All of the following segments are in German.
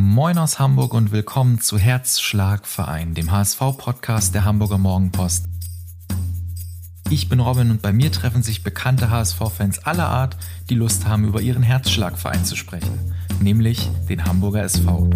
Moin aus Hamburg und willkommen zu Herzschlagverein, dem HSV-Podcast der Hamburger Morgenpost. Ich bin Robin und bei mir treffen sich bekannte HSV-Fans aller Art, die Lust haben, über ihren Herzschlagverein zu sprechen, nämlich den Hamburger SV.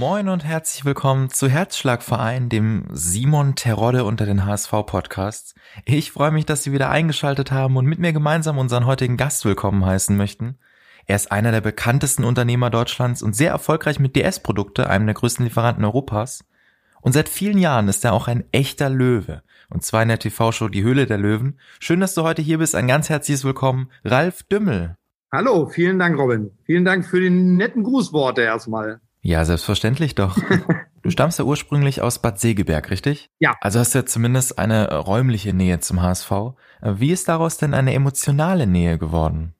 Moin und herzlich willkommen zu Herzschlagverein, dem Simon Terodde unter den HSV-Podcasts. Ich freue mich, dass Sie wieder eingeschaltet haben und mit mir gemeinsam unseren heutigen Gast willkommen heißen möchten. Er ist einer der bekanntesten Unternehmer Deutschlands und sehr erfolgreich mit DS-Produkte, einem der größten Lieferanten Europas. Und seit vielen Jahren ist er auch ein echter Löwe. Und zwar in der TV-Show Die Höhle der Löwen. Schön, dass du heute hier bist. Ein ganz herzliches Willkommen, Ralf Dümmel. Hallo, vielen Dank, Robin. Vielen Dank für die netten Grußworte erstmal. Ja, selbstverständlich doch. Du stammst ja ursprünglich aus Bad Segeberg, richtig? Ja. Also hast du ja zumindest eine räumliche Nähe zum HSV. Wie ist daraus denn eine emotionale Nähe geworden?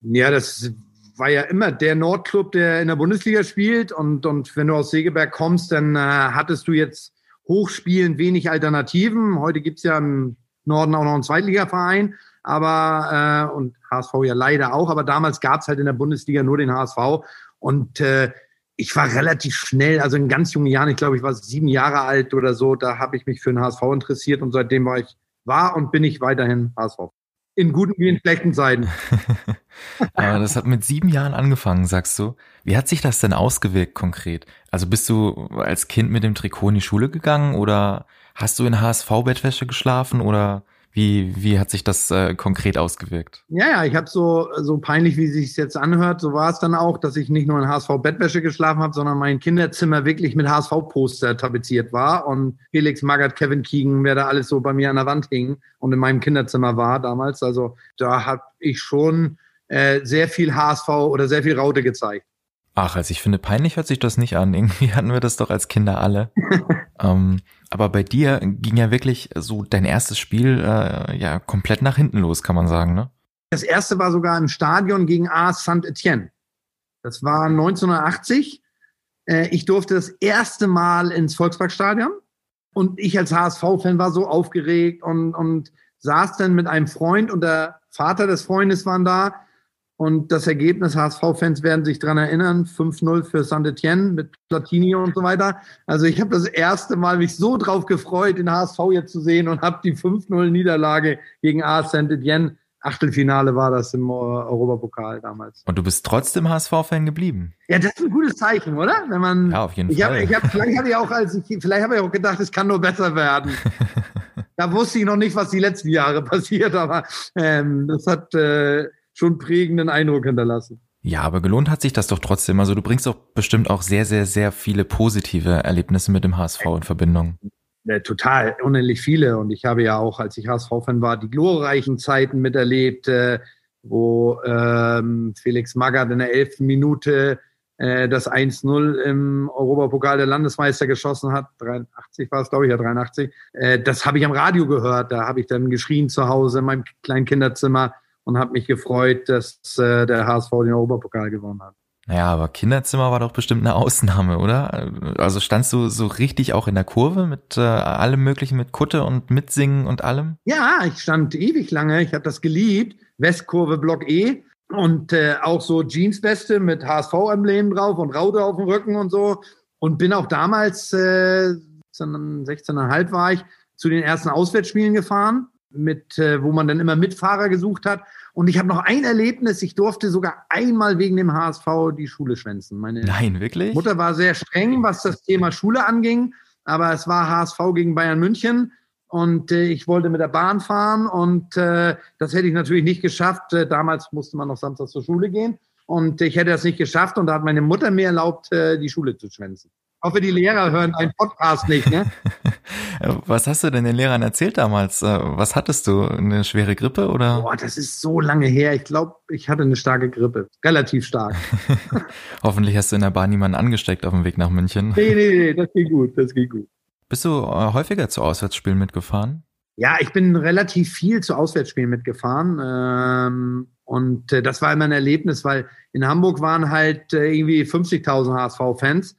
Ja, das war ja immer der Nordclub, der in der Bundesliga spielt. Und, und wenn du aus Segeberg kommst, dann äh, hattest du jetzt hochspielend wenig Alternativen. Heute gibt's ja im Norden auch noch einen Zweitligaverein, aber äh, und HSV ja leider auch, aber damals gab's halt in der Bundesliga nur den HSV. Und äh, ich war relativ schnell, also in ganz jungen Jahren, ich glaube, ich war sieben Jahre alt oder so, da habe ich mich für den HSV interessiert und seitdem war ich, war und bin ich weiterhin HSV. In guten wie in schlechten Zeiten. Aber das hat mit sieben Jahren angefangen, sagst du. Wie hat sich das denn ausgewirkt konkret? Also bist du als Kind mit dem Trikot in die Schule gegangen oder hast du in HSV-Bettwäsche geschlafen oder wie, wie hat sich das äh, konkret ausgewirkt? Ja, ja, ich habe so, so peinlich, wie sich jetzt anhört, so war es dann auch, dass ich nicht nur in HSV-Bettwäsche geschlafen habe, sondern mein Kinderzimmer wirklich mit HSV-Poster tapeziert war und Felix Magath, Kevin Keegan, wer da alles so bei mir an der Wand hing und in meinem Kinderzimmer war damals. Also da habe ich schon äh, sehr viel HSV oder sehr viel Raute gezeigt. Ach, also ich finde, peinlich hört sich das nicht an. Irgendwie hatten wir das doch als Kinder alle. ähm, aber bei dir ging ja wirklich so dein erstes Spiel äh, ja komplett nach hinten los, kann man sagen, ne? Das erste war sogar im Stadion gegen A Saint-Etienne. Das war 1980. Äh, ich durfte das erste Mal ins Volksparkstadion und ich als HSV-Fan war so aufgeregt und, und saß dann mit einem Freund und der Vater des Freundes waren da und das Ergebnis, HSV-Fans werden sich dran erinnern, 5-0 für Saint-Etienne mit Platini und so weiter. Also ich habe das erste Mal mich so drauf gefreut, den HSV jetzt zu sehen und habe die 5-0-Niederlage gegen A Saint-Etienne, Achtelfinale war das im Europapokal damals. Und du bist trotzdem HSV-Fan geblieben? Ja, das ist ein gutes Zeichen, oder? Wenn man, ja, auf jeden ich Fall. Hab, ich hab, vielleicht habe ich auch, als ich, vielleicht habe ich auch gedacht, es kann nur besser werden. da wusste ich noch nicht, was die letzten Jahre passiert, aber ähm, das hat äh, schon prägenden Eindruck hinterlassen. Ja, aber gelohnt hat sich das doch trotzdem. Also du bringst doch bestimmt auch sehr, sehr, sehr viele positive Erlebnisse mit dem HSV in Verbindung. Ja, total, unendlich viele. Und ich habe ja auch, als ich HSV-Fan war, die glorreichen Zeiten miterlebt, äh, wo ähm, Felix Magath in der elften Minute äh, das 1-0 im Europapokal der Landesmeister geschossen hat. 83 war es, glaube ich, ja 83. Äh, das habe ich am Radio gehört. Da habe ich dann geschrien zu Hause in meinem kleinen Kinderzimmer und habe mich gefreut, dass äh, der HSV den Europapokal gewonnen hat. Naja, aber Kinderzimmer war doch bestimmt eine Ausnahme, oder? Also standst du so richtig auch in der Kurve mit äh, allem Möglichen, mit Kutte und Mitsingen und allem? Ja, ich stand ewig lange. Ich habe das geliebt. Westkurve Block E und äh, auch so Jeansweste mit HSV-Emblem drauf und Raute auf dem Rücken und so. Und bin auch damals, äh, 16,5 war ich, zu den ersten Auswärtsspielen gefahren mit, äh, wo man dann immer Mitfahrer gesucht hat. Und ich habe noch ein Erlebnis, ich durfte sogar einmal wegen dem HSV die Schule schwänzen. Meine Nein, wirklich? Mutter war sehr streng, was das Thema Schule anging, aber es war HSV gegen Bayern München und äh, ich wollte mit der Bahn fahren und äh, das hätte ich natürlich nicht geschafft. Äh, damals musste man noch samstags zur Schule gehen und ich hätte das nicht geschafft und da hat meine Mutter mir erlaubt, äh, die Schule zu schwänzen hoffe, die Lehrer hören einen Podcast nicht, ne? Was hast du denn den Lehrern erzählt damals? Äh, was hattest du? Eine schwere Grippe oder? Boah, das ist so lange her. Ich glaube, ich hatte eine starke Grippe. Relativ stark. Hoffentlich hast du in der Bahn niemanden angesteckt auf dem Weg nach München. Nee, nee, nee, das geht gut, das geht gut. Bist du äh, häufiger zu Auswärtsspielen mitgefahren? Ja, ich bin relativ viel zu Auswärtsspielen mitgefahren. Ähm, und äh, das war immer ein Erlebnis, weil in Hamburg waren halt äh, irgendwie 50.000 HSV-Fans.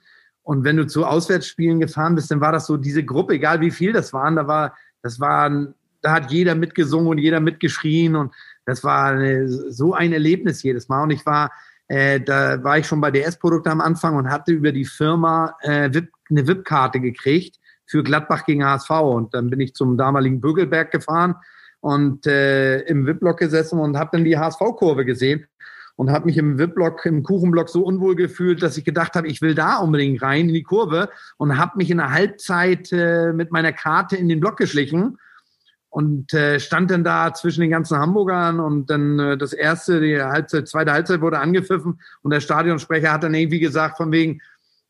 Und wenn du zu Auswärtsspielen gefahren bist, dann war das so diese Gruppe, egal wie viel das waren, da war, das waren, da hat jeder mitgesungen und jeder mitgeschrien und Das war eine, so ein Erlebnis jedes Mal. Und ich war, äh, da war ich schon bei DS-Produkte am Anfang und hatte über die Firma äh, VIP, eine VIP-Karte gekriegt für Gladbach gegen HSV. Und dann bin ich zum damaligen Bügelberg gefahren und äh, im VIP-Block gesessen und habe dann die HSV-Kurve gesehen und habe mich im VIP-Block, im Kuchenblock so unwohl gefühlt, dass ich gedacht habe, ich will da unbedingt rein in die Kurve und habe mich in der Halbzeit äh, mit meiner Karte in den Block geschlichen und äh, stand dann da zwischen den ganzen Hamburgern und dann äh, das erste, die Halbzeit, zweite Halbzeit wurde angepfiffen und der Stadionsprecher hat dann irgendwie gesagt von wegen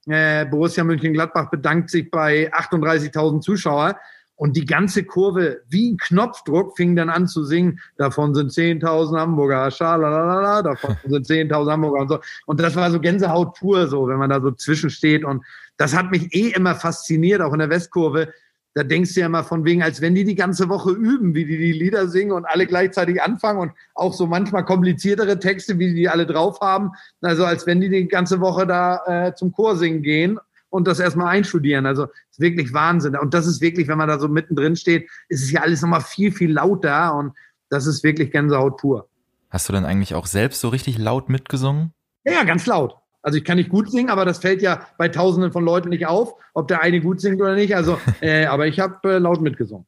äh, Borussia Mönchengladbach bedankt sich bei 38.000 Zuschauer und die ganze Kurve, wie ein Knopfdruck, fing dann an zu singen, davon sind 10.000 Hamburger, schalalala, davon sind 10.000 Hamburger und so. Und das war so Gänsehaut pur, so, wenn man da so zwischensteht. Und das hat mich eh immer fasziniert, auch in der Westkurve. Da denkst du ja immer von wegen, als wenn die die ganze Woche üben, wie die die Lieder singen und alle gleichzeitig anfangen und auch so manchmal kompliziertere Texte, wie die alle drauf haben. Also als wenn die die ganze Woche da äh, zum Chor singen gehen und das erstmal einstudieren. Also ist wirklich Wahnsinn. Und das ist wirklich, wenn man da so mittendrin steht, ist es ja alles nochmal viel, viel lauter und das ist wirklich Gänsehaut pur. Hast du denn eigentlich auch selbst so richtig laut mitgesungen? Ja, ganz laut. Also ich kann nicht gut singen, aber das fällt ja bei Tausenden von Leuten nicht auf, ob der eine gut singt oder nicht. Also, äh, aber ich habe äh, laut mitgesungen.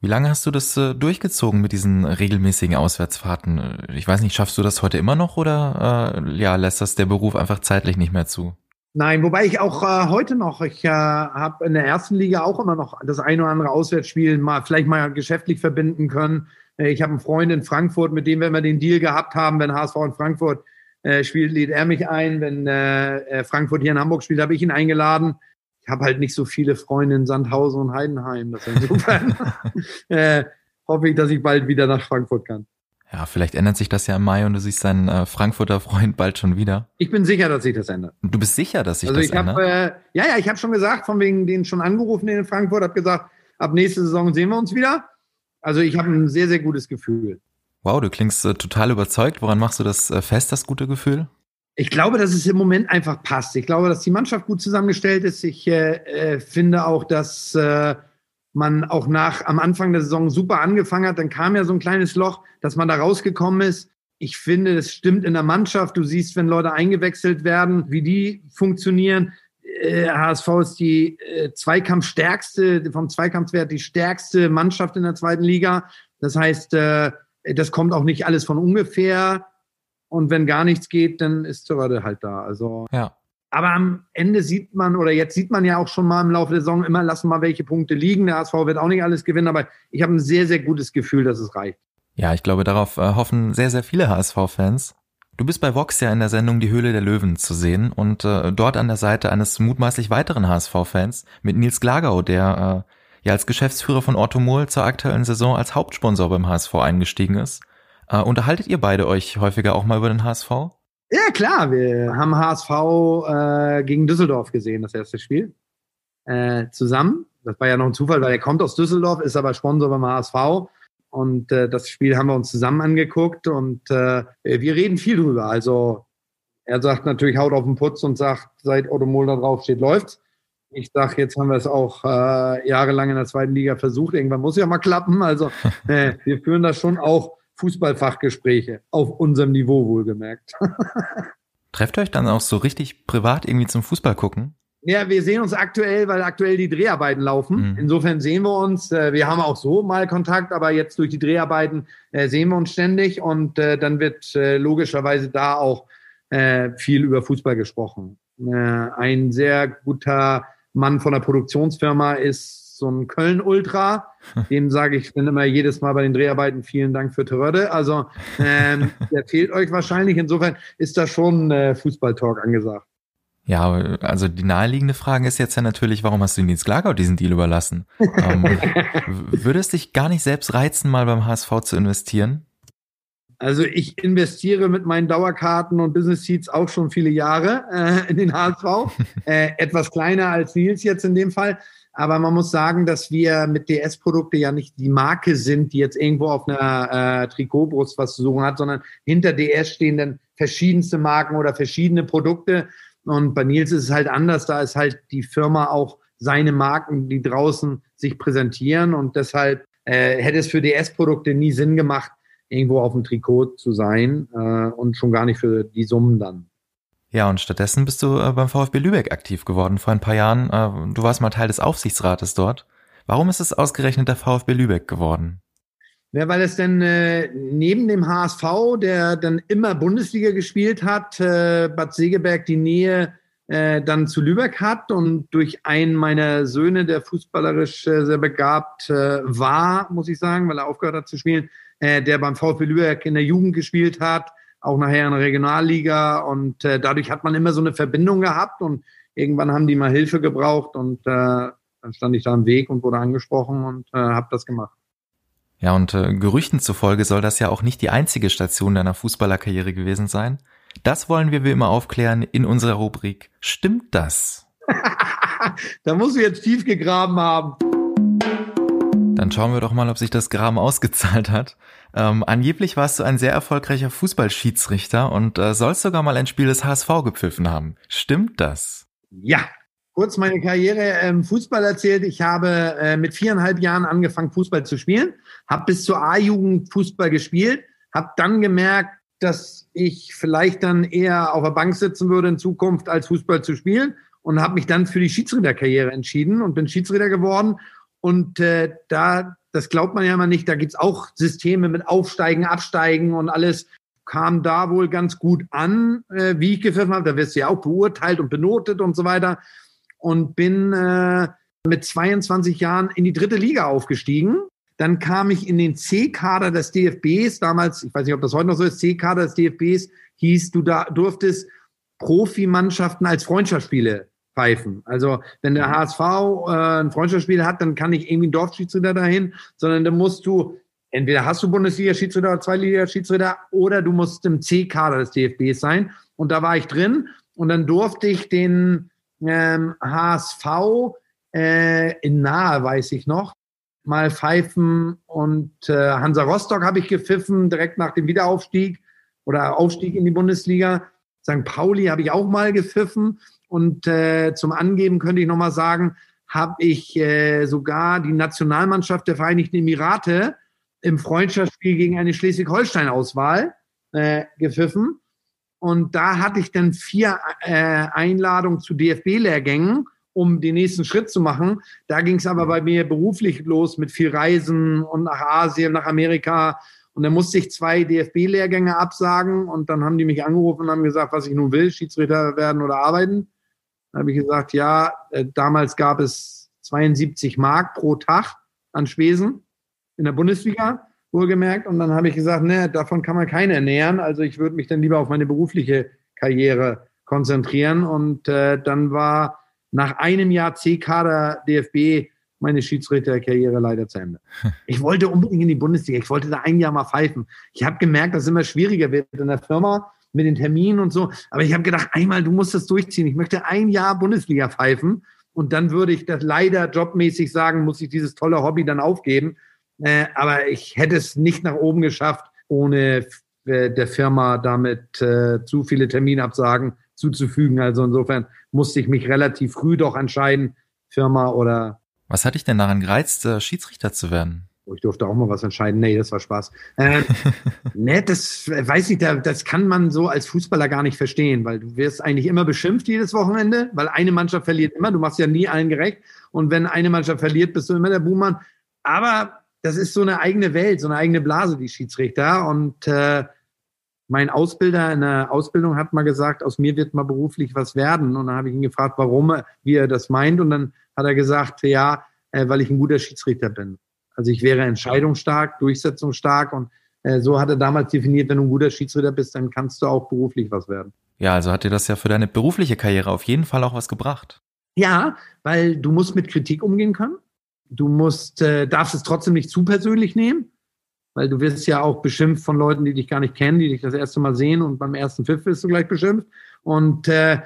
Wie lange hast du das äh, durchgezogen mit diesen regelmäßigen Auswärtsfahrten? Ich weiß nicht, schaffst du das heute immer noch oder äh, ja, lässt das der Beruf einfach zeitlich nicht mehr zu? Nein, wobei ich auch äh, heute noch, ich äh, habe in der ersten Liga auch immer noch das eine oder andere Auswärtsspiel mal vielleicht mal geschäftlich verbinden können. Äh, ich habe einen Freund in Frankfurt, mit dem wir immer den Deal gehabt haben, wenn HSV in Frankfurt äh, spielt, lädt er mich ein. Wenn äh, äh, Frankfurt hier in Hamburg spielt, habe ich ihn eingeladen. Ich habe halt nicht so viele Freunde in Sandhausen und Heidenheim. Das insofern äh, hoffe ich, dass ich bald wieder nach Frankfurt kann. Ja, vielleicht ändert sich das ja im Mai und du siehst deinen äh, Frankfurter Freund bald schon wieder. Ich bin sicher, dass sich das ändert. Du bist sicher, dass sich also das ich hab, ändert? Äh, ja, ja, ich habe schon gesagt, von wegen denen schon angerufen in Frankfurt, habe gesagt, ab nächste Saison sehen wir uns wieder. Also ich habe ein sehr, sehr gutes Gefühl. Wow, du klingst äh, total überzeugt. Woran machst du das äh, fest, das gute Gefühl? Ich glaube, dass es im Moment einfach passt. Ich glaube, dass die Mannschaft gut zusammengestellt ist. Ich äh, äh finde auch, dass man auch nach am Anfang der Saison super angefangen hat, dann kam ja so ein kleines Loch, dass man da rausgekommen ist. Ich finde, das stimmt in der Mannschaft. Du siehst, wenn Leute eingewechselt werden, wie die funktionieren. Äh, HSV ist die äh, Zweikampfstärkste, vom Zweikampfwert die stärkste Mannschaft in der zweiten Liga. Das heißt, äh, das kommt auch nicht alles von ungefähr. Und wenn gar nichts geht, dann ist Zörde halt da. Also ja. Aber am Ende sieht man, oder jetzt sieht man ja auch schon mal im Laufe der Saison immer, lassen mal welche Punkte liegen. Der HSV wird auch nicht alles gewinnen, aber ich habe ein sehr, sehr gutes Gefühl, dass es reicht. Ja, ich glaube, darauf äh, hoffen sehr, sehr viele HSV-Fans. Du bist bei Vox ja in der Sendung Die Höhle der Löwen zu sehen und äh, dort an der Seite eines mutmaßlich weiteren HSV-Fans mit Nils Glagau, der äh, ja als Geschäftsführer von Orthomol zur aktuellen Saison als Hauptsponsor beim HSV eingestiegen ist. Äh, unterhaltet ihr beide euch häufiger auch mal über den HSV? Ja, klar. Wir haben HSV äh, gegen Düsseldorf gesehen, das erste Spiel. Äh, zusammen. Das war ja noch ein Zufall, weil er kommt aus Düsseldorf, ist aber Sponsor beim HSV. Und äh, das Spiel haben wir uns zusammen angeguckt und äh, wir reden viel drüber. Also er sagt natürlich, haut auf den Putz und sagt, seit Otto Mohl da drauf steht, läuft's. Ich sage, jetzt haben wir es auch äh, jahrelang in der zweiten Liga versucht. Irgendwann muss ja mal klappen. Also äh, wir führen das schon auch Fußballfachgespräche auf unserem Niveau wohlgemerkt. Trefft euch dann auch so richtig privat irgendwie zum Fußball gucken? Ja, wir sehen uns aktuell, weil aktuell die Dreharbeiten laufen. Mhm. Insofern sehen wir uns. Äh, wir haben auch so mal Kontakt, aber jetzt durch die Dreharbeiten äh, sehen wir uns ständig und äh, dann wird logischerweise da auch viel über Fußball gesprochen. Ein sehr guter Mann von der Produktionsfirma ist so ein Köln-Ultra. Dem sage ich dann immer jedes Mal bei den Dreharbeiten vielen Dank für Töröde. Also ähm, der fehlt euch wahrscheinlich. Insofern ist da schon äh, Fußballtalk angesagt. Ja, also die naheliegende Frage ist jetzt ja natürlich, warum hast du Nils Glagau diesen Deal überlassen? ähm, würde es dich gar nicht selbst reizen, mal beim HSV zu investieren? Also ich investiere mit meinen Dauerkarten und Business Seats auch schon viele Jahre äh, in den HSV. äh, etwas kleiner als Nils jetzt in dem Fall. Aber man muss sagen, dass wir mit DS-Produkte ja nicht die Marke sind, die jetzt irgendwo auf einer äh, Trikotbrust was zu suchen hat, sondern hinter DS stehen dann verschiedenste Marken oder verschiedene Produkte. Und bei Nils ist es halt anders. Da ist halt die Firma auch seine Marken, die draußen sich präsentieren. Und deshalb äh, hätte es für DS-Produkte nie Sinn gemacht, irgendwo auf dem Trikot zu sein äh, und schon gar nicht für die Summen dann. Ja, und stattdessen bist du äh, beim VfB Lübeck aktiv geworden vor ein paar Jahren. Äh, du warst mal Teil des Aufsichtsrates dort. Warum ist es ausgerechnet der VfB Lübeck geworden? Ja, weil es dann äh, neben dem HSV, der dann immer Bundesliga gespielt hat, äh, Bad Segeberg die Nähe äh, dann zu Lübeck hat und durch einen meiner Söhne, der fußballerisch äh, sehr begabt äh, war, muss ich sagen, weil er aufgehört hat zu spielen, äh, der beim VfB Lübeck in der Jugend gespielt hat, auch nachher in der Regionalliga und äh, dadurch hat man immer so eine Verbindung gehabt und irgendwann haben die mal Hilfe gebraucht und äh, dann stand ich da am Weg und wurde angesprochen und äh, habe das gemacht. Ja, und äh, Gerüchten zufolge soll das ja auch nicht die einzige Station deiner Fußballerkarriere gewesen sein. Das wollen wir wie immer aufklären in unserer Rubrik Stimmt das? da muss ich jetzt tief gegraben haben. Dann schauen wir doch mal, ob sich das Graben ausgezahlt hat. Ähm, angeblich warst du ein sehr erfolgreicher Fußballschiedsrichter und äh, sollst sogar mal ein Spiel des HSV gepfiffen haben. Stimmt das? Ja. Kurz meine Karriere im Fußball erzählt. Ich habe äh, mit viereinhalb Jahren angefangen, Fußball zu spielen, habe bis zur A-Jugend Fußball gespielt, habe dann gemerkt, dass ich vielleicht dann eher auf der Bank sitzen würde in Zukunft, als Fußball zu spielen und habe mich dann für die Schiedsrichterkarriere entschieden und bin Schiedsrichter geworden und äh, da, das glaubt man ja immer nicht, da gibt's auch Systeme mit Aufsteigen, Absteigen und alles kam da wohl ganz gut an, äh, wie ich gepfiffen habe. Da wirst du ja auch beurteilt und benotet und so weiter. Und bin äh, mit 22 Jahren in die dritte Liga aufgestiegen. Dann kam ich in den C-Kader des DFBs. Damals, ich weiß nicht, ob das heute noch so ist, C-Kader des DFBs hieß, du da durftest Profimannschaften als Freundschaftsspiele pfeifen. Also wenn der HSV äh, ein Freundschaftsspiel hat, dann kann nicht irgendwie ein Dorfschiedsrichter dahin, sondern dann musst du, entweder hast du Bundesliga-Schiedsrichter oder Zweitliga-Schiedsrichter oder du musst im C-Kader des DFBs sein. Und da war ich drin und dann durfte ich den ähm, HSV äh, in Nahe, weiß ich noch, mal pfeifen und äh, Hansa Rostock habe ich gepfiffen, direkt nach dem Wiederaufstieg oder Aufstieg in die Bundesliga. St. Pauli habe ich auch mal gepfiffen und äh, zum Angeben könnte ich nochmal sagen, habe ich äh, sogar die Nationalmannschaft der Vereinigten Emirate im Freundschaftsspiel gegen eine Schleswig-Holstein-Auswahl äh, gepfiffen. Und da hatte ich dann vier äh, Einladungen zu DFB-Lehrgängen, um den nächsten Schritt zu machen. Da ging es aber bei mir beruflich los mit viel Reisen und nach Asien, nach Amerika. Und dann musste ich zwei DFB-Lehrgänge absagen und dann haben die mich angerufen und haben gesagt, was ich nun will, Schiedsrichter werden oder arbeiten. Dann habe ich gesagt, ja, äh, damals gab es 72 Mark pro Tag an Spesen in der Bundesliga, wohlgemerkt. Und dann habe ich gesagt, ne, davon kann man keine ernähren. Also ich würde mich dann lieber auf meine berufliche Karriere konzentrieren. Und äh, dann war nach einem Jahr C-Kader DFB meine Schiedsrichterkarriere leider zu Ende. Ich wollte unbedingt in die Bundesliga. Ich wollte da ein Jahr mal pfeifen. Ich habe gemerkt, dass es immer schwieriger wird in der Firma mit den Terminen und so. Aber ich habe gedacht, einmal, du musst das durchziehen. Ich möchte ein Jahr Bundesliga pfeifen und dann würde ich das leider jobmäßig sagen, muss ich dieses tolle Hobby dann aufgeben. Äh, aber ich hätte es nicht nach oben geschafft, ohne äh, der Firma damit äh, zu viele Terminabsagen zuzufügen. Also insofern musste ich mich relativ früh doch entscheiden, Firma oder. Was hat dich denn daran gereizt, äh, Schiedsrichter zu werden? Ich durfte auch mal was entscheiden. Nee, das war Spaß. Äh, ne, das weiß ich, das kann man so als Fußballer gar nicht verstehen, weil du wirst eigentlich immer beschimpft jedes Wochenende, weil eine Mannschaft verliert immer. Du machst ja nie allen gerecht. Und wenn eine Mannschaft verliert, bist du immer der Buhmann. Aber das ist so eine eigene Welt, so eine eigene Blase, die Schiedsrichter. Und äh, mein Ausbilder in der Ausbildung hat mal gesagt, aus mir wird mal beruflich was werden. Und dann habe ich ihn gefragt, warum, wie er das meint. Und dann hat er gesagt, ja, äh, weil ich ein guter Schiedsrichter bin. Also ich wäre entscheidungsstark, durchsetzungsstark und äh, so hat er damals definiert, wenn du ein guter Schiedsrichter bist, dann kannst du auch beruflich was werden. Ja, also hat dir das ja für deine berufliche Karriere auf jeden Fall auch was gebracht. Ja, weil du musst mit Kritik umgehen können. Du musst, äh, darfst es trotzdem nicht zu persönlich nehmen, weil du wirst ja auch beschimpft von Leuten, die dich gar nicht kennen, die dich das erste Mal sehen und beim ersten Pfiff wirst du gleich beschimpft. Und äh,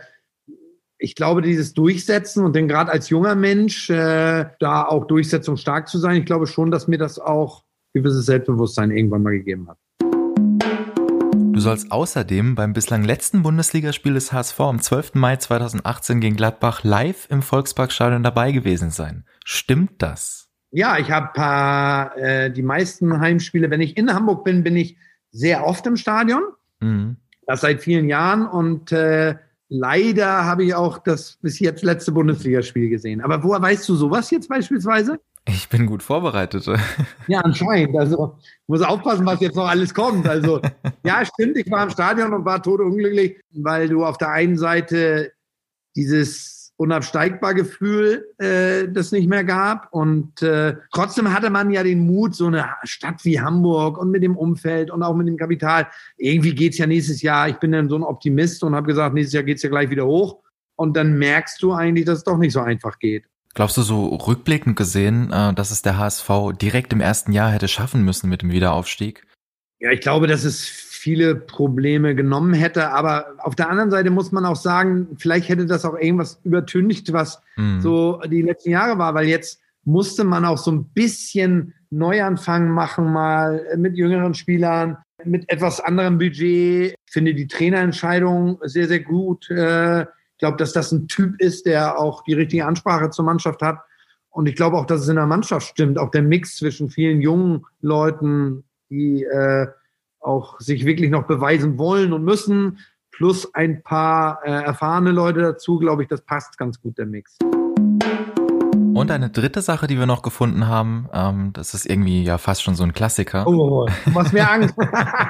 ich glaube, dieses Durchsetzen und dann gerade als junger Mensch äh, da auch durchsetzungsstark zu sein, ich glaube schon, dass mir das auch gewisses Selbstbewusstsein irgendwann mal gegeben hat. Du sollst außerdem beim bislang letzten Bundesligaspiel des HSV am 12. Mai 2018 gegen Gladbach live im Volksparkstadion dabei gewesen sein. Stimmt das? Ja, ich habe äh, die meisten Heimspiele, wenn ich in Hamburg bin, bin ich sehr oft im Stadion. Mhm. Das seit vielen Jahren und äh, leider habe ich auch das bis jetzt letzte Bundesligaspiel gesehen. Aber woher weißt du sowas jetzt beispielsweise? Ich bin gut vorbereitet. Ja, anscheinend. Also muss aufpassen, was jetzt noch alles kommt. Also ja, stimmt. Ich war im Stadion und war totunglücklich, weil du auf der einen Seite dieses unabsteigbar Gefühl, äh, das nicht mehr gab. Und äh, trotzdem hatte man ja den Mut, so eine Stadt wie Hamburg und mit dem Umfeld und auch mit dem Kapital. Irgendwie geht's ja nächstes Jahr. Ich bin dann so ein Optimist und habe gesagt, nächstes Jahr geht's ja gleich wieder hoch. Und dann merkst du eigentlich, dass es doch nicht so einfach geht. Glaubst du so rückblickend gesehen, äh, dass es der HSV direkt im ersten Jahr hätte schaffen müssen mit dem Wiederaufstieg? Ja, ich glaube, dass es viele Probleme genommen hätte. Aber auf der anderen Seite muss man auch sagen, vielleicht hätte das auch irgendwas übertüncht, was mhm. so die letzten Jahre war, weil jetzt musste man auch so ein bisschen Neuanfang machen, mal mit jüngeren Spielern, mit etwas anderem Budget. Ich finde die Trainerentscheidung sehr, sehr gut. Äh, ich glaube, dass das ein Typ ist, der auch die richtige Ansprache zur Mannschaft hat. Und ich glaube auch, dass es in der Mannschaft stimmt. Auch der Mix zwischen vielen jungen Leuten, die äh, auch sich wirklich noch beweisen wollen und müssen, plus ein paar äh, erfahrene Leute dazu, glaube ich, das passt ganz gut, der Mix. Und eine dritte Sache, die wir noch gefunden haben, ähm, das ist irgendwie ja fast schon so ein Klassiker. Oh, du machst mir Angst.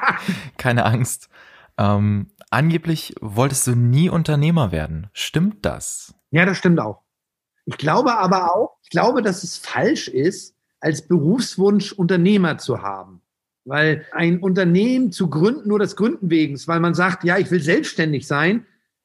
Keine Angst. Ähm, angeblich wolltest du nie Unternehmer werden. Stimmt das? Ja, das stimmt auch. Ich glaube aber auch, ich glaube, dass es falsch ist, als Berufswunsch Unternehmer zu haben. Weil ein Unternehmen zu gründen, nur des Gründen wegen, weil man sagt, ja, ich will selbstständig sein,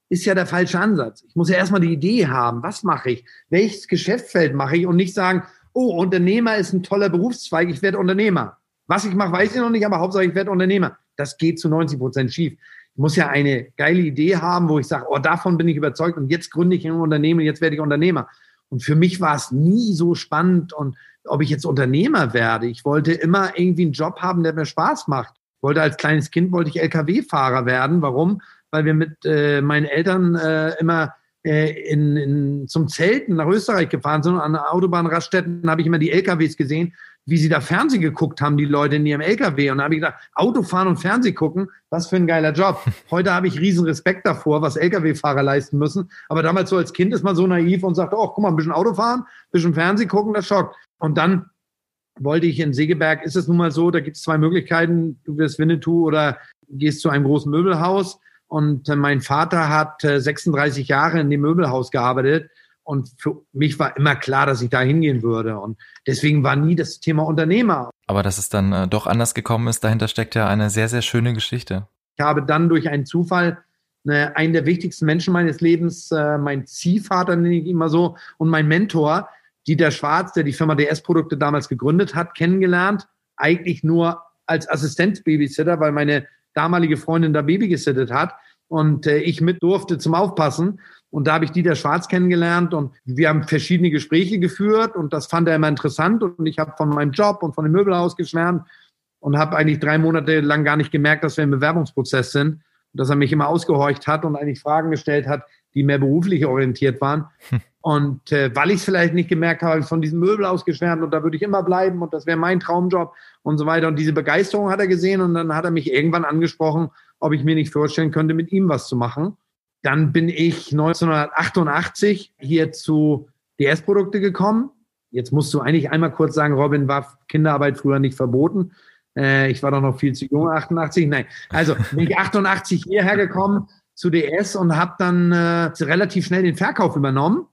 ist ja der falsche Ansatz. Ich muss ja erstmal die Idee haben, was mache ich, welches Geschäftsfeld mache ich und nicht sagen, oh, Unternehmer ist ein toller Berufszweig, ich werde Unternehmer. Was ich mache, weiß ich noch nicht, aber Hauptsache ich werde Unternehmer. Das geht zu 90 Prozent schief. Ich muss ja eine geile Idee haben, wo ich sage, oh, davon bin ich überzeugt und jetzt gründe ich ein Unternehmen, jetzt werde ich Unternehmer. Und für mich war es nie so spannend und ob ich jetzt Unternehmer werde. Ich wollte immer irgendwie einen Job haben, der mir Spaß macht. Ich wollte als kleines Kind wollte ich LKW-Fahrer werden. Warum? Weil wir mit äh, meinen Eltern äh, immer in, in, zum Zelten nach Österreich gefahren sind. Und an Autobahnraststätten habe ich immer die LKWs gesehen, wie sie da Fernsehen geguckt haben, die Leute in ihrem LKW. Und da habe ich gedacht, Autofahren und Fernsehen gucken, was für ein geiler Job. Heute habe ich riesen Respekt davor, was LKW-Fahrer leisten müssen. Aber damals so als Kind ist man so naiv und sagt, oh, guck mal, ein bisschen Autofahren, ein bisschen Fernsehen gucken, das schockt. Und dann wollte ich in Segeberg, ist es nun mal so, da gibt es zwei Möglichkeiten, du wirst Winnetou oder gehst zu einem großen Möbelhaus. Und äh, mein Vater hat 36 äh, Jahre in dem Möbelhaus gearbeitet. Und für mich war immer klar, dass ich da hingehen würde. Und deswegen war nie das Thema Unternehmer. Aber dass es dann äh, doch anders gekommen ist, dahinter steckt ja eine sehr, sehr schöne Geschichte. Ich habe dann durch einen Zufall einen der wichtigsten Menschen meines Lebens, mein Ziehvater nenne ich immer so, und mein Mentor, Dieter Schwarz, der die Firma DS-Produkte damals gegründet hat, kennengelernt. Eigentlich nur als Assistenzbabysitter, weil meine damalige Freundin da Baby gesittet hat. Und äh, ich mit durfte zum Aufpassen. Und da habe ich Dieter Schwarz kennengelernt. Und wir haben verschiedene Gespräche geführt. Und das fand er immer interessant. Und ich habe von meinem Job und von dem Möbelhaus geschwärmt. Und habe eigentlich drei Monate lang gar nicht gemerkt, dass wir im Bewerbungsprozess sind. Dass er mich immer ausgehorcht hat und eigentlich Fragen gestellt hat, die mehr beruflich orientiert waren. Hm. Und äh, weil ich es vielleicht nicht gemerkt habe, habe ich von diesem Möbel ausgeschwärmt und da würde ich immer bleiben und das wäre mein Traumjob und so weiter. Und diese Begeisterung hat er gesehen und dann hat er mich irgendwann angesprochen, ob ich mir nicht vorstellen könnte, mit ihm was zu machen. Dann bin ich 1988 hier zu DS-Produkte gekommen. Jetzt musst du eigentlich einmal kurz sagen, Robin, war Kinderarbeit früher nicht verboten? Äh, ich war doch noch viel zu jung, 88. Nein, also bin ich 88 hierher gekommen zu DS und habe dann äh, relativ schnell den Verkauf übernommen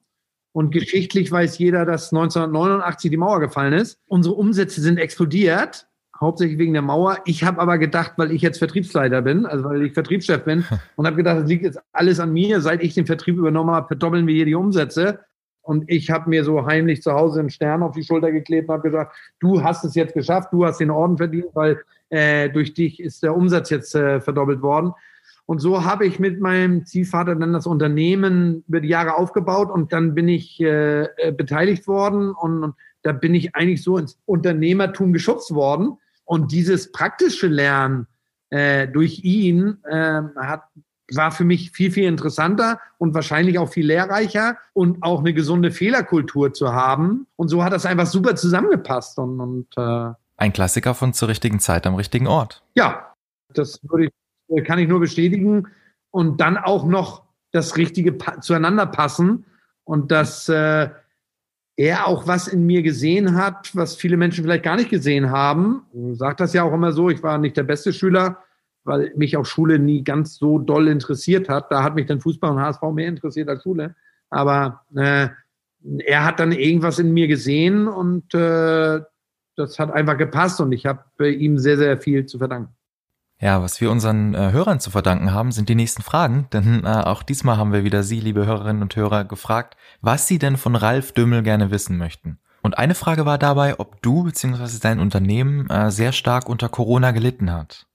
und geschichtlich weiß jeder, dass 1989 die Mauer gefallen ist. Unsere Umsätze sind explodiert, hauptsächlich wegen der Mauer. Ich habe aber gedacht, weil ich jetzt Vertriebsleiter bin, also weil ich Vertriebschef bin, und habe gedacht, das liegt jetzt alles an mir. Seit ich den Vertrieb übernommen habe, verdoppeln wir hier die Umsätze. Und ich habe mir so heimlich zu Hause einen Stern auf die Schulter geklebt und habe gesagt, du hast es jetzt geschafft, du hast den Orden verdient, weil äh, durch dich ist der Umsatz jetzt äh, verdoppelt worden. Und so habe ich mit meinem Ziehvater dann das Unternehmen über die Jahre aufgebaut und dann bin ich äh, äh, beteiligt worden und, und da bin ich eigentlich so ins Unternehmertum geschubst worden. Und dieses praktische Lernen äh, durch ihn äh, hat war für mich viel, viel interessanter und wahrscheinlich auch viel lehrreicher und auch eine gesunde Fehlerkultur zu haben. Und so hat das einfach super zusammengepasst. Und, und äh, ein Klassiker von zur richtigen Zeit am richtigen Ort. Ja, das würde ich, kann ich nur bestätigen. Und dann auch noch das Richtige zueinander passen und dass äh, er auch was in mir gesehen hat, was viele Menschen vielleicht gar nicht gesehen haben. Sagt das ja auch immer so, ich war nicht der beste Schüler, weil mich auch Schule nie ganz so doll interessiert hat. Da hat mich dann Fußball und HSV mehr interessiert als Schule. Aber äh, er hat dann irgendwas in mir gesehen und äh, das hat einfach gepasst und ich habe äh, ihm sehr, sehr viel zu verdanken. Ja, was wir unseren äh, Hörern zu verdanken haben, sind die nächsten Fragen, denn äh, auch diesmal haben wir wieder Sie, liebe Hörerinnen und Hörer, gefragt, was Sie denn von Ralf Dümmel gerne wissen möchten. Und eine Frage war dabei, ob du bzw. dein Unternehmen äh, sehr stark unter Corona gelitten hat.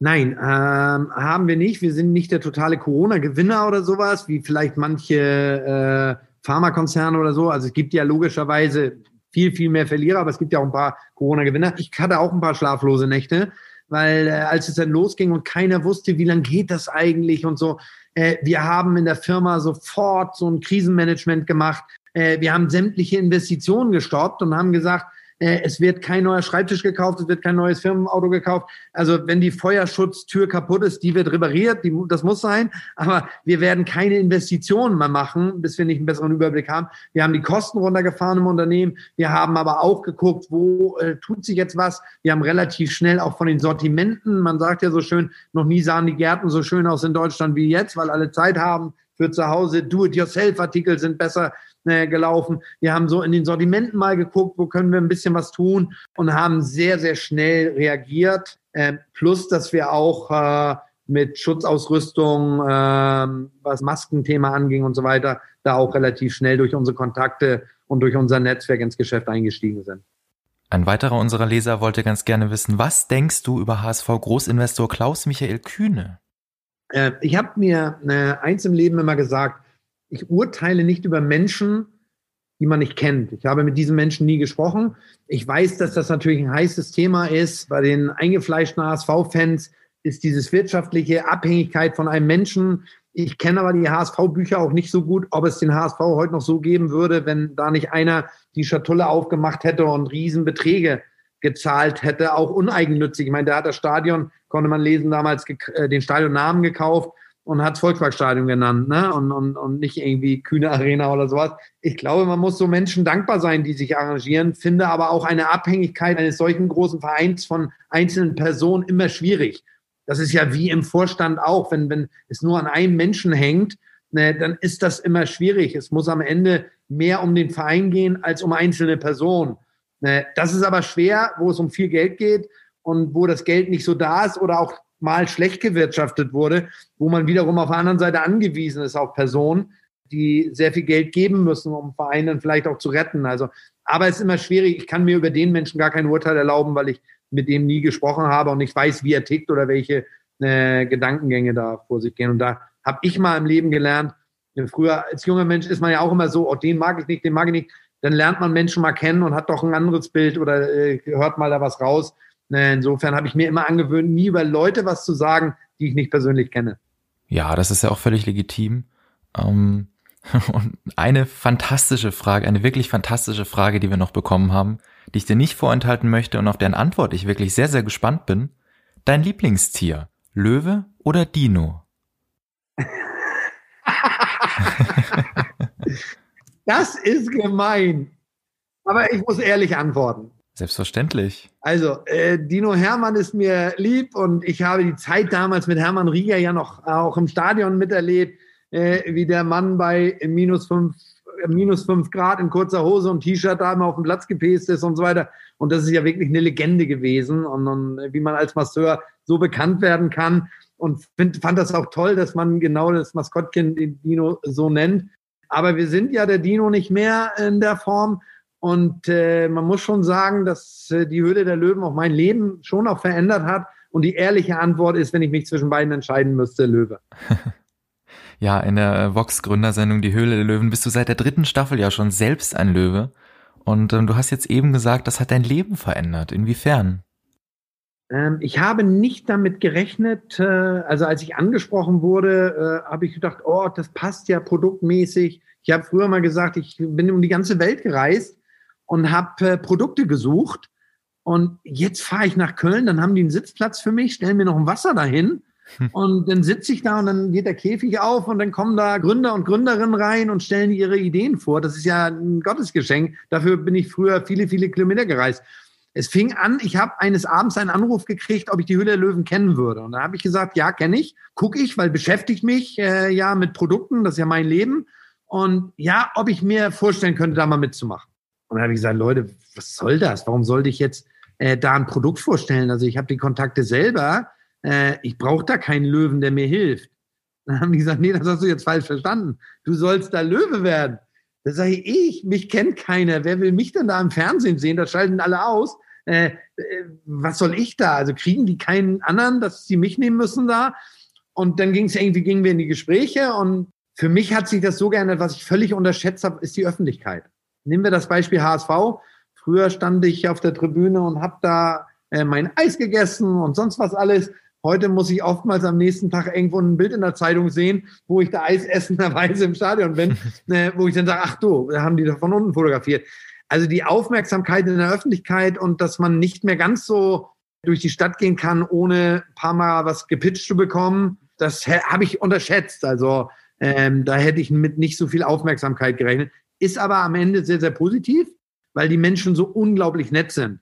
Nein, ähm, haben wir nicht. Wir sind nicht der totale Corona-Gewinner oder sowas, wie vielleicht manche äh, Pharmakonzerne oder so. Also es gibt ja logischerweise viel, viel mehr Verlierer, aber es gibt ja auch ein paar Corona-Gewinner. Ich hatte auch ein paar schlaflose Nächte, weil äh, als es dann losging und keiner wusste, wie lange geht das eigentlich und so. Äh, wir haben in der Firma sofort so ein Krisenmanagement gemacht. Äh, wir haben sämtliche Investitionen gestoppt und haben gesagt, es wird kein neuer Schreibtisch gekauft, es wird kein neues Firmenauto gekauft. Also wenn die Feuerschutztür kaputt ist, die wird repariert, die, das muss sein. Aber wir werden keine Investitionen mehr machen, bis wir nicht einen besseren Überblick haben. Wir haben die Kosten runtergefahren im Unternehmen. Wir haben aber auch geguckt, wo äh, tut sich jetzt was. Wir haben relativ schnell auch von den Sortimenten, man sagt ja so schön, noch nie sahen die Gärten so schön aus in Deutschland wie jetzt, weil alle Zeit haben für zu Hause. Do-it-yourself-Artikel sind besser äh, gelaufen. Wir haben so in den Sortimenten mal geguckt, wo können wir ein bisschen was tun und haben sehr, sehr schnell reagiert. Äh, plus, dass wir auch äh, mit Schutzausrüstung, äh, was Maskenthema anging und so weiter, da auch relativ schnell durch unsere Kontakte und durch unser Netzwerk ins Geschäft eingestiegen sind. Ein weiterer unserer Leser wollte ganz gerne wissen, was denkst du über HSV Großinvestor Klaus Michael Kühne? Äh, ich habe mir äh, eins im Leben immer gesagt, ich urteile nicht über Menschen, die man nicht kennt. Ich habe mit diesen Menschen nie gesprochen. Ich weiß, dass das natürlich ein heißes Thema ist. Bei den eingefleischten HSV-Fans ist dieses wirtschaftliche Abhängigkeit von einem Menschen. Ich kenne aber die HSV-Bücher auch nicht so gut, ob es den HSV heute noch so geben würde, wenn da nicht einer die Schatulle aufgemacht hätte und Riesenbeträge gezahlt hätte, auch uneigennützig. Ich meine, der hat das Stadion, konnte man lesen, damals äh, den Stadionnamen gekauft und hat Volksparkstadion genannt, ne? Und, und, und nicht irgendwie Kühne Arena oder sowas. Ich glaube, man muss so Menschen dankbar sein, die sich arrangieren, finde aber auch eine Abhängigkeit eines solchen großen Vereins von einzelnen Personen immer schwierig. Das ist ja wie im Vorstand auch, wenn, wenn es nur an einem Menschen hängt, ne, dann ist das immer schwierig. Es muss am Ende mehr um den Verein gehen als um einzelne Personen. Ne, das ist aber schwer, wo es um viel Geld geht und wo das Geld nicht so da ist oder auch mal schlecht gewirtschaftet wurde, wo man wiederum auf der anderen Seite angewiesen ist auf Personen, die sehr viel Geld geben müssen, um Vereine vielleicht auch zu retten. Also, aber es ist immer schwierig. Ich kann mir über den Menschen gar kein Urteil erlauben, weil ich mit dem nie gesprochen habe und ich weiß, wie er tickt oder welche äh, Gedankengänge da vor sich gehen. Und da habe ich mal im Leben gelernt, früher als junger Mensch ist man ja auch immer so, oh, den mag ich nicht, den mag ich nicht. Dann lernt man Menschen mal kennen und hat doch ein anderes Bild oder äh, hört mal da was raus. Ne, insofern habe ich mir immer angewöhnt, nie über Leute was zu sagen, die ich nicht persönlich kenne. Ja, das ist ja auch völlig legitim. Ähm, und eine fantastische Frage, eine wirklich fantastische Frage, die wir noch bekommen haben, die ich dir nicht vorenthalten möchte und auf deren Antwort ich wirklich sehr, sehr gespannt bin. Dein Lieblingstier, Löwe oder Dino? das ist gemein. Aber ich muss ehrlich antworten. Selbstverständlich. Also, äh, Dino Hermann ist mir lieb und ich habe die Zeit damals mit Hermann Rieger ja noch auch im Stadion miterlebt, äh, wie der Mann bei minus fünf, minus fünf Grad in kurzer Hose und T-Shirt da immer auf dem Platz gepäst ist und so weiter. Und das ist ja wirklich eine Legende gewesen und, und wie man als Masseur so bekannt werden kann. Und find, fand das auch toll, dass man genau das Maskottchen den Dino so nennt. Aber wir sind ja der Dino nicht mehr in der Form. Und äh, man muss schon sagen, dass äh, die Höhle der Löwen auch mein Leben schon auch verändert hat. Und die ehrliche Antwort ist, wenn ich mich zwischen beiden entscheiden müsste, Löwe. ja, in der äh, Vox-Gründersendung Die Höhle der Löwen bist du seit der dritten Staffel ja schon selbst ein Löwe. Und ähm, du hast jetzt eben gesagt, das hat dein Leben verändert. Inwiefern? Ähm, ich habe nicht damit gerechnet, äh, also als ich angesprochen wurde, äh, habe ich gedacht, oh, das passt ja produktmäßig. Ich habe früher mal gesagt, ich bin um die ganze Welt gereist und habe äh, Produkte gesucht. Und jetzt fahre ich nach Köln, dann haben die einen Sitzplatz für mich, stellen mir noch ein Wasser dahin. Hm. Und dann sitze ich da und dann geht der Käfig auf und dann kommen da Gründer und Gründerinnen rein und stellen ihre Ideen vor. Das ist ja ein Gottesgeschenk. Dafür bin ich früher viele, viele Kilometer gereist. Es fing an, ich habe eines Abends einen Anruf gekriegt, ob ich die Hülle der Löwen kennen würde. Und da habe ich gesagt, ja, kenne ich, gucke ich, weil beschäftigt mich äh, ja mit Produkten, das ist ja mein Leben. Und ja, ob ich mir vorstellen könnte, da mal mitzumachen. Und dann habe ich gesagt, Leute, was soll das? Warum sollte ich jetzt äh, da ein Produkt vorstellen? Also ich habe die Kontakte selber. Äh, ich brauche da keinen Löwen, der mir hilft. Dann haben die gesagt, nee, das hast du jetzt falsch verstanden. Du sollst da Löwe werden. Da sage ich, ich, mich kennt keiner. Wer will mich denn da im Fernsehen sehen? Das schalten alle aus. Äh, äh, was soll ich da? Also kriegen die keinen anderen, dass sie mich nehmen müssen da? Und dann ging es irgendwie, gingen wir in die Gespräche und für mich hat sich das so geändert, was ich völlig unterschätzt habe, ist die Öffentlichkeit. Nehmen wir das Beispiel HSV. Früher stand ich auf der Tribüne und habe da äh, mein Eis gegessen und sonst was alles. Heute muss ich oftmals am nächsten Tag irgendwo ein Bild in der Zeitung sehen, wo ich da Eis essenderweise im Stadion bin, äh, wo ich dann sage, ach du, da haben die doch von unten fotografiert. Also die Aufmerksamkeit in der Öffentlichkeit und dass man nicht mehr ganz so durch die Stadt gehen kann, ohne ein paar Mal was gepitcht zu bekommen, das habe ich unterschätzt. Also ähm, da hätte ich mit nicht so viel Aufmerksamkeit gerechnet. Ist aber am Ende sehr, sehr positiv, weil die Menschen so unglaublich nett sind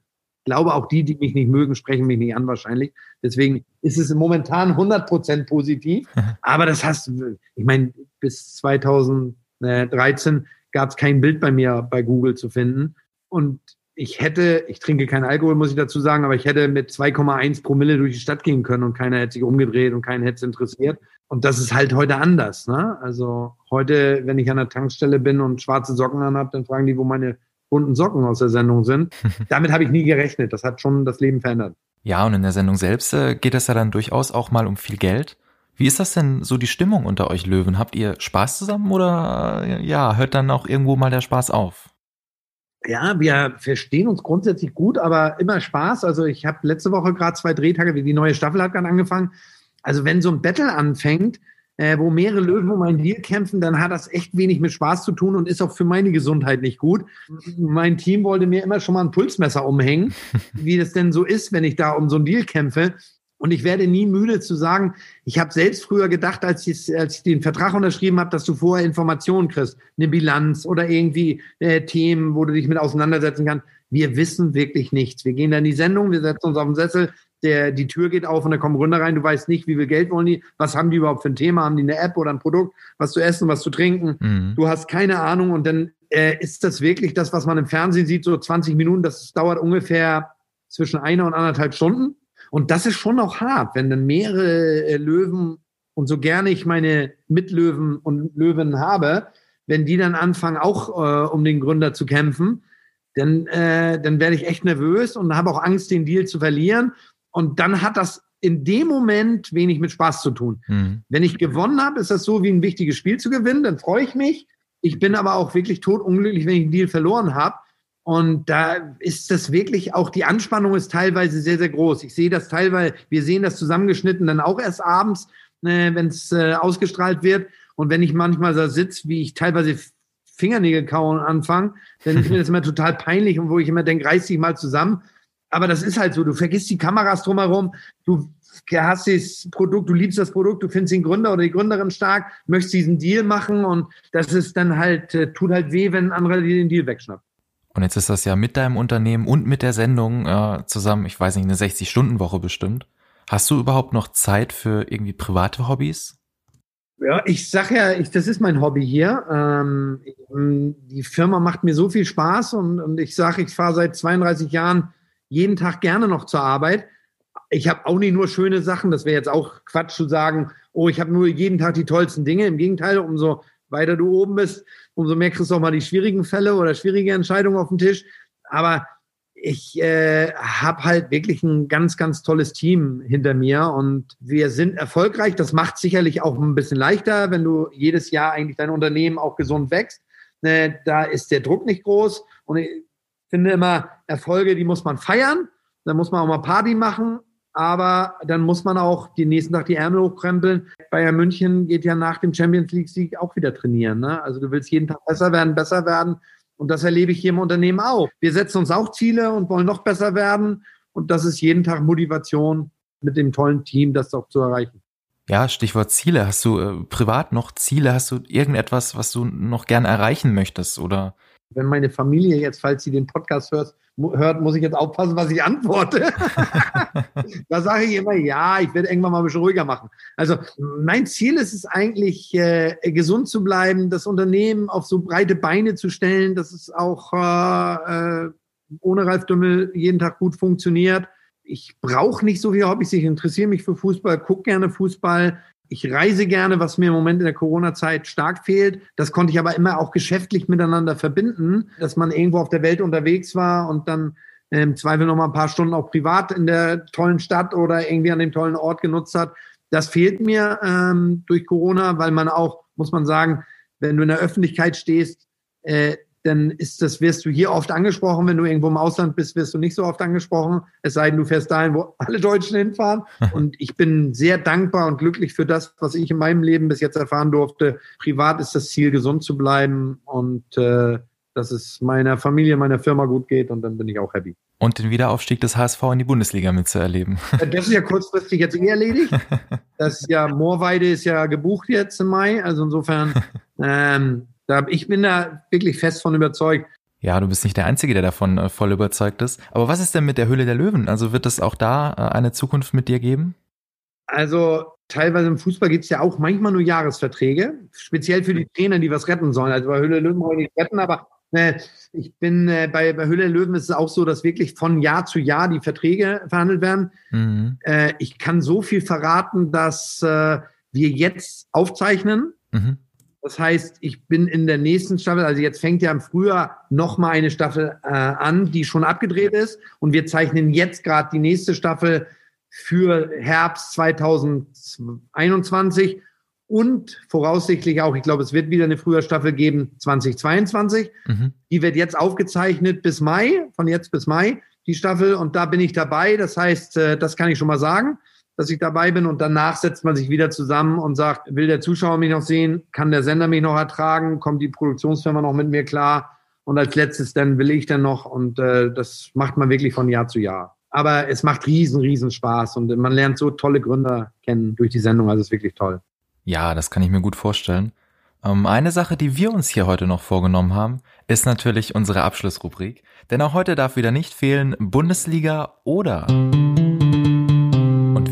glaube, auch die, die mich nicht mögen, sprechen mich nicht an wahrscheinlich. Deswegen ist es momentan 100 Prozent positiv. Aber das hast ich meine, bis 2013 gab es kein Bild bei mir bei Google zu finden. Und ich hätte, ich trinke keinen Alkohol, muss ich dazu sagen, aber ich hätte mit 2,1 Promille durch die Stadt gehen können und keiner hätte sich umgedreht und keinen hätte es interessiert. Und das ist halt heute anders. Ne? Also heute, wenn ich an der Tankstelle bin und schwarze Socken an habe, dann fragen die, wo meine bunten Socken aus der Sendung sind. Damit habe ich nie gerechnet. Das hat schon das Leben verändert. Ja, und in der Sendung selbst äh, geht es ja dann durchaus auch mal um viel Geld. Wie ist das denn so die Stimmung unter euch Löwen? Habt ihr Spaß zusammen oder äh, ja, hört dann auch irgendwo mal der Spaß auf? Ja, wir verstehen uns grundsätzlich gut, aber immer Spaß. Also ich habe letzte Woche gerade zwei Drehtage, wie die neue Staffel hat gerade angefangen. Also wenn so ein Battle anfängt, äh, wo mehrere Löwen um einen Deal kämpfen, dann hat das echt wenig mit Spaß zu tun und ist auch für meine Gesundheit nicht gut. Mein Team wollte mir immer schon mal ein Pulsmesser umhängen, wie das denn so ist, wenn ich da um so ein Deal kämpfe. Und ich werde nie müde zu sagen, ich habe selbst früher gedacht, als ich, als ich den Vertrag unterschrieben habe, dass du vorher Informationen kriegst, eine Bilanz oder irgendwie äh, Themen, wo du dich mit auseinandersetzen kannst. Wir wissen wirklich nichts. Wir gehen dann in die Sendung, wir setzen uns auf den Sessel, der, die Tür geht auf und da kommen Runde rein, du weißt nicht, wie viel Geld wollen die, was haben die überhaupt für ein Thema, haben die eine App oder ein Produkt, was zu essen, was zu trinken, mhm. du hast keine Ahnung und dann äh, ist das wirklich das, was man im Fernsehen sieht, so 20 Minuten, das dauert ungefähr zwischen einer und anderthalb Stunden und das ist schon auch hart, wenn dann mehrere äh, Löwen und so gerne ich meine Mitlöwen und Löwen habe, wenn die dann anfangen, auch äh, um den Gründer zu kämpfen, dann, äh, dann werde ich echt nervös und habe auch Angst, den Deal zu verlieren. Und dann hat das in dem Moment wenig mit Spaß zu tun. Mhm. Wenn ich gewonnen habe, ist das so wie ein wichtiges Spiel zu gewinnen, dann freue ich mich. Ich bin aber auch wirklich totunglücklich, wenn ich einen Deal verloren habe. Und da ist das wirklich auch, die Anspannung ist teilweise sehr, sehr groß. Ich sehe das teilweise, wir sehen das zusammengeschnitten dann auch erst abends, äh, wenn es äh, ausgestrahlt wird. Und wenn ich manchmal da sitze, wie ich teilweise Fingernägel kauen anfange, dann ist mir das immer total peinlich und wo ich immer denke, reiß dich mal zusammen aber das ist halt so. Du vergisst die Kameras drumherum. Du hast das Produkt, du liebst das Produkt, du findest den Gründer oder die Gründerin stark, möchtest diesen Deal machen und das ist dann halt, äh, tut halt weh, wenn ein anderer dir den Deal wegschnappt. Und jetzt ist das ja mit deinem Unternehmen und mit der Sendung äh, zusammen, ich weiß nicht, eine 60-Stunden-Woche bestimmt. Hast du überhaupt noch Zeit für irgendwie private Hobbys? Ja, ich sag ja, ich, das ist mein Hobby hier. Ähm, die Firma macht mir so viel Spaß und, und ich sage, ich fahre seit 32 Jahren jeden Tag gerne noch zur Arbeit. Ich habe auch nicht nur schöne Sachen, das wäre jetzt auch Quatsch zu sagen, oh, ich habe nur jeden Tag die tollsten Dinge. Im Gegenteil, umso weiter du oben bist, umso mehr kriegst du auch mal die schwierigen Fälle oder schwierige Entscheidungen auf den Tisch. Aber ich äh, habe halt wirklich ein ganz, ganz tolles Team hinter mir und wir sind erfolgreich. Das macht sicherlich auch ein bisschen leichter, wenn du jedes Jahr eigentlich dein Unternehmen auch gesund wächst. Äh, da ist der Druck nicht groß und finde immer, Erfolge, die muss man feiern. Da muss man auch mal Party machen. Aber dann muss man auch den nächsten Tag die Ärmel hochkrempeln. Bayern München geht ja nach dem Champions League Sieg auch wieder trainieren. Ne? Also du willst jeden Tag besser werden, besser werden. Und das erlebe ich hier im Unternehmen auch. Wir setzen uns auch Ziele und wollen noch besser werden. Und das ist jeden Tag Motivation, mit dem tollen Team das auch zu erreichen. Ja, Stichwort Ziele. Hast du äh, privat noch Ziele? Hast du irgendetwas, was du noch gern erreichen möchtest? Oder? Wenn meine Familie jetzt, falls sie den Podcast hört, hört, muss ich jetzt aufpassen, was ich antworte. da sage ich immer, ja, ich werde irgendwann mal ein bisschen ruhiger machen. Also mein Ziel ist es eigentlich, äh, gesund zu bleiben, das Unternehmen auf so breite Beine zu stellen, dass es auch äh, äh ohne Ralf Dümmel jeden Tag gut funktioniert. Ich brauche nicht so viele Hobbys, ich interessiere mich für Fußball, gucke gerne Fußball, ich reise gerne, was mir im Moment in der Corona-Zeit stark fehlt. Das konnte ich aber immer auch geschäftlich miteinander verbinden, dass man irgendwo auf der Welt unterwegs war und dann im Zweifel noch mal ein paar Stunden auch privat in der tollen Stadt oder irgendwie an dem tollen Ort genutzt hat. Das fehlt mir ähm, durch Corona, weil man auch, muss man sagen, wenn du in der Öffentlichkeit stehst, äh, dann ist das, wirst du hier oft angesprochen. Wenn du irgendwo im Ausland bist, wirst du nicht so oft angesprochen. Es sei denn, du fährst dahin, wo alle Deutschen hinfahren. Und ich bin sehr dankbar und glücklich für das, was ich in meinem Leben bis jetzt erfahren durfte. Privat ist das Ziel, gesund zu bleiben und äh, dass es meiner Familie, meiner Firma gut geht und dann bin ich auch happy. Und den Wiederaufstieg des HSV in die Bundesliga mitzuerleben. Das ist ja kurzfristig jetzt eh erledigt. Das ist ja, Moorweide ist ja gebucht jetzt im Mai. Also insofern ähm, ich bin da wirklich fest von überzeugt. Ja, du bist nicht der Einzige, der davon äh, voll überzeugt ist. Aber was ist denn mit der Höhle der Löwen? Also wird es auch da äh, eine Zukunft mit dir geben? Also teilweise im Fußball gibt es ja auch manchmal nur Jahresverträge, speziell für die Trainer, die was retten sollen. Also bei Höhle der Löwen wollen nicht retten, aber äh, ich bin äh, bei, bei Höhle der Löwen ist es auch so, dass wirklich von Jahr zu Jahr die Verträge verhandelt werden. Mhm. Äh, ich kann so viel verraten, dass äh, wir jetzt aufzeichnen. Mhm. Das heißt, ich bin in der nächsten Staffel, also jetzt fängt ja im Frühjahr noch mal eine Staffel äh, an, die schon abgedreht ist. Und wir zeichnen jetzt gerade die nächste Staffel für Herbst 2021 und voraussichtlich auch, ich glaube, es wird wieder eine Frühjahrstaffel geben, 2022. Mhm. Die wird jetzt aufgezeichnet bis Mai, von jetzt bis Mai, die Staffel. Und da bin ich dabei. Das heißt, äh, das kann ich schon mal sagen dass ich dabei bin und danach setzt man sich wieder zusammen und sagt, will der Zuschauer mich noch sehen, kann der Sender mich noch ertragen, kommt die Produktionsfirma noch mit mir klar und als letztes dann will ich dann noch und äh, das macht man wirklich von Jahr zu Jahr. Aber es macht riesen, riesen Spaß und man lernt so tolle Gründer kennen durch die Sendung, also es ist wirklich toll. Ja, das kann ich mir gut vorstellen. Ähm, eine Sache, die wir uns hier heute noch vorgenommen haben, ist natürlich unsere Abschlussrubrik. Denn auch heute darf wieder nicht fehlen Bundesliga oder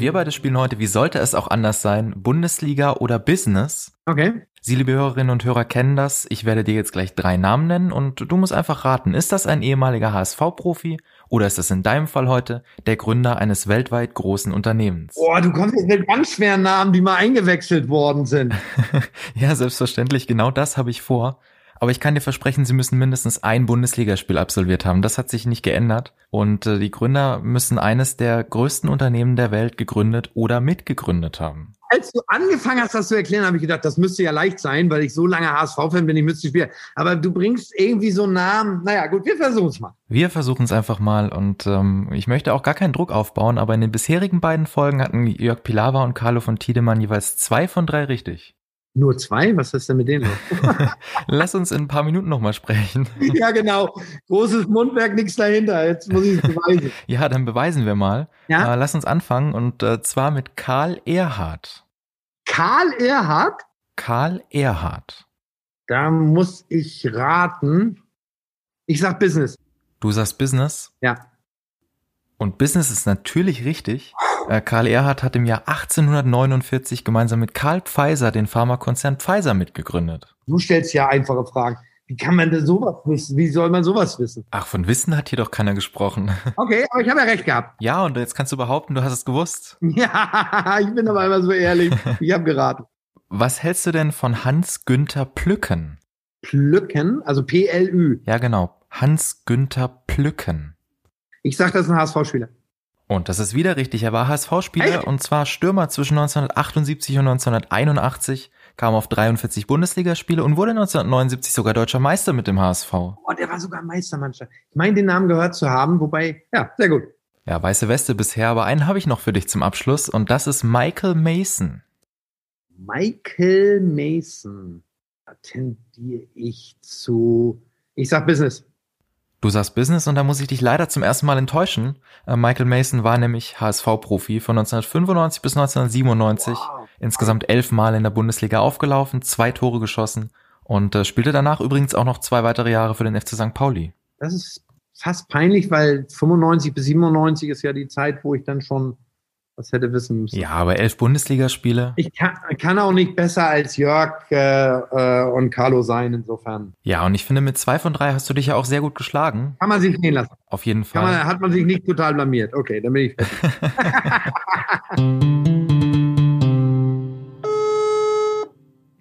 wir beide spielen heute, wie sollte es auch anders sein, Bundesliga oder Business. Okay. Sie, liebe Hörerinnen und Hörer, kennen das. Ich werde dir jetzt gleich drei Namen nennen und du musst einfach raten, ist das ein ehemaliger HSV-Profi oder ist das in deinem Fall heute der Gründer eines weltweit großen Unternehmens? Boah, du kommst jetzt mit ganz schweren Namen, die mal eingewechselt worden sind. ja, selbstverständlich, genau das habe ich vor. Aber ich kann dir versprechen, sie müssen mindestens ein Bundesligaspiel absolviert haben. Das hat sich nicht geändert. Und äh, die Gründer müssen eines der größten Unternehmen der Welt gegründet oder mitgegründet haben. Als du angefangen hast, das zu erklären, habe ich gedacht, das müsste ja leicht sein, weil ich so lange HSV-Fan bin, ich müsste spielen. Aber du bringst irgendwie so einen Namen. Naja, gut, wir versuchen es mal. Wir versuchen es einfach mal. Und ähm, ich möchte auch gar keinen Druck aufbauen, aber in den bisherigen beiden Folgen hatten Jörg Pilawa und Carlo von Tiedemann jeweils zwei von drei richtig. Nur zwei? Was ist denn mit denen los? Lass uns in ein paar Minuten nochmal sprechen. ja, genau. Großes Mundwerk, nichts dahinter. Jetzt muss ich es beweisen. ja, dann beweisen wir mal. Ja? Äh, lass uns anfangen und äh, zwar mit Karl Erhard. Karl Erhard? Karl Erhard. Da muss ich raten. Ich sag Business. Du sagst Business? Ja. Und Business ist natürlich richtig. Äh, Karl Erhard hat im Jahr 1849 gemeinsam mit Karl Pfizer den Pharmakonzern Pfizer mitgegründet. Du stellst ja einfache Fragen. Wie kann man denn sowas wissen? Wie soll man sowas wissen? Ach, von Wissen hat hier doch keiner gesprochen. Okay, aber ich habe ja recht gehabt. Ja, und jetzt kannst du behaupten, du hast es gewusst. Ja, ich bin aber immer so ehrlich. Ich habe geraten. Was hältst du denn von Hans-Günther Plücken? Plücken? Also P-L-Ü. Ja, genau. Hans-Günther Plücken. Ich sag, das ist ein HSV-Spieler. Und das ist wieder richtig. Er war HSV-Spieler und zwar Stürmer zwischen 1978 und 1981, kam auf 43 Bundesligaspiele und wurde 1979 sogar deutscher Meister mit dem HSV. Oh, der war sogar Meistermannschaft. Ich meine, den Namen gehört zu haben, wobei, ja, sehr gut. Ja, weiße Weste bisher, aber einen habe ich noch für dich zum Abschluss und das ist Michael Mason. Michael Mason. Tendiere ich zu. Ich sag Business. Du sagst Business und da muss ich dich leider zum ersten Mal enttäuschen. Äh, Michael Mason war nämlich HSV-Profi von 1995 bis 1997. Wow. Insgesamt elf Mal in der Bundesliga aufgelaufen, zwei Tore geschossen und äh, spielte danach übrigens auch noch zwei weitere Jahre für den FC St. Pauli. Das ist fast peinlich, weil 95 bis 97 ist ja die Zeit, wo ich dann schon was hätte wissen müssen. Ja, aber elf Bundesligaspiele. Ich kann, kann, auch nicht besser als Jörg äh, äh, und Carlo sein, insofern. Ja, und ich finde, mit zwei von drei hast du dich ja auch sehr gut geschlagen. Kann man sich gehen lassen. Auf jeden Fall. Man, hat man sich nicht total blamiert. Okay, dann bin ich fertig.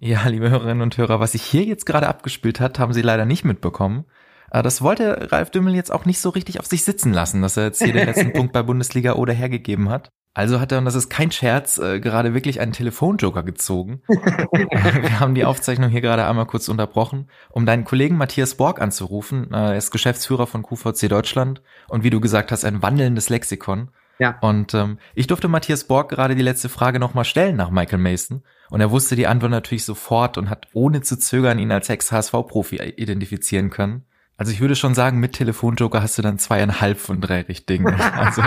ja, liebe Hörerinnen und Hörer, was sich hier jetzt gerade abgespielt hat, haben Sie leider nicht mitbekommen. Äh, das wollte Ralf Dümmel jetzt auch nicht so richtig auf sich sitzen lassen, dass er jetzt hier den letzten Punkt bei Bundesliga oder hergegeben hat. Also hat er, und das ist kein Scherz, äh, gerade wirklich einen Telefonjoker gezogen. Wir haben die Aufzeichnung hier gerade einmal kurz unterbrochen, um deinen Kollegen Matthias Borg anzurufen. Er ist Geschäftsführer von QVC Deutschland und wie du gesagt hast, ein wandelndes Lexikon. Ja. Und ähm, ich durfte Matthias Borg gerade die letzte Frage nochmal stellen nach Michael Mason. Und er wusste die Antwort natürlich sofort und hat ohne zu zögern ihn als Ex-HSV-Profi identifizieren können. Also ich würde schon sagen, mit Telefonjoker hast du dann zweieinhalb von drei richtigen. Also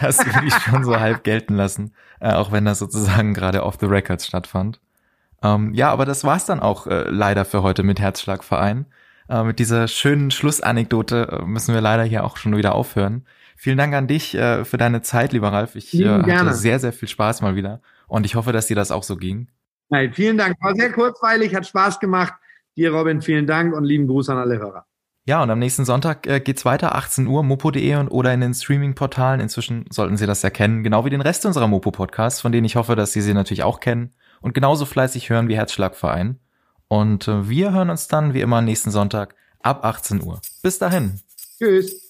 das würde ich schon so halb gelten lassen, äh, auch wenn das sozusagen gerade off the records stattfand. Ähm, ja, aber das war's dann auch äh, leider für heute mit Herzschlagverein. Äh, mit dieser schönen Schlussanekdote äh, müssen wir leider hier auch schon wieder aufhören. Vielen Dank an dich äh, für deine Zeit, lieber Ralf. Ich äh, hatte gerne. sehr, sehr viel Spaß mal wieder und ich hoffe, dass dir das auch so ging. Nein, vielen Dank. War sehr kurzweilig, hat Spaß gemacht. Dir, Robin, vielen Dank und lieben Gruß an alle Hörer. Ja, und am nächsten Sonntag äh, geht's weiter, 18 Uhr, mopo.de und oder in den Streaming-Portalen. Inzwischen sollten Sie das erkennen, genau wie den Rest unserer Mopo-Podcasts, von denen ich hoffe, dass Sie sie natürlich auch kennen und genauso fleißig hören wie Herzschlagverein. Und äh, wir hören uns dann wie immer nächsten Sonntag ab 18 Uhr. Bis dahin. Tschüss.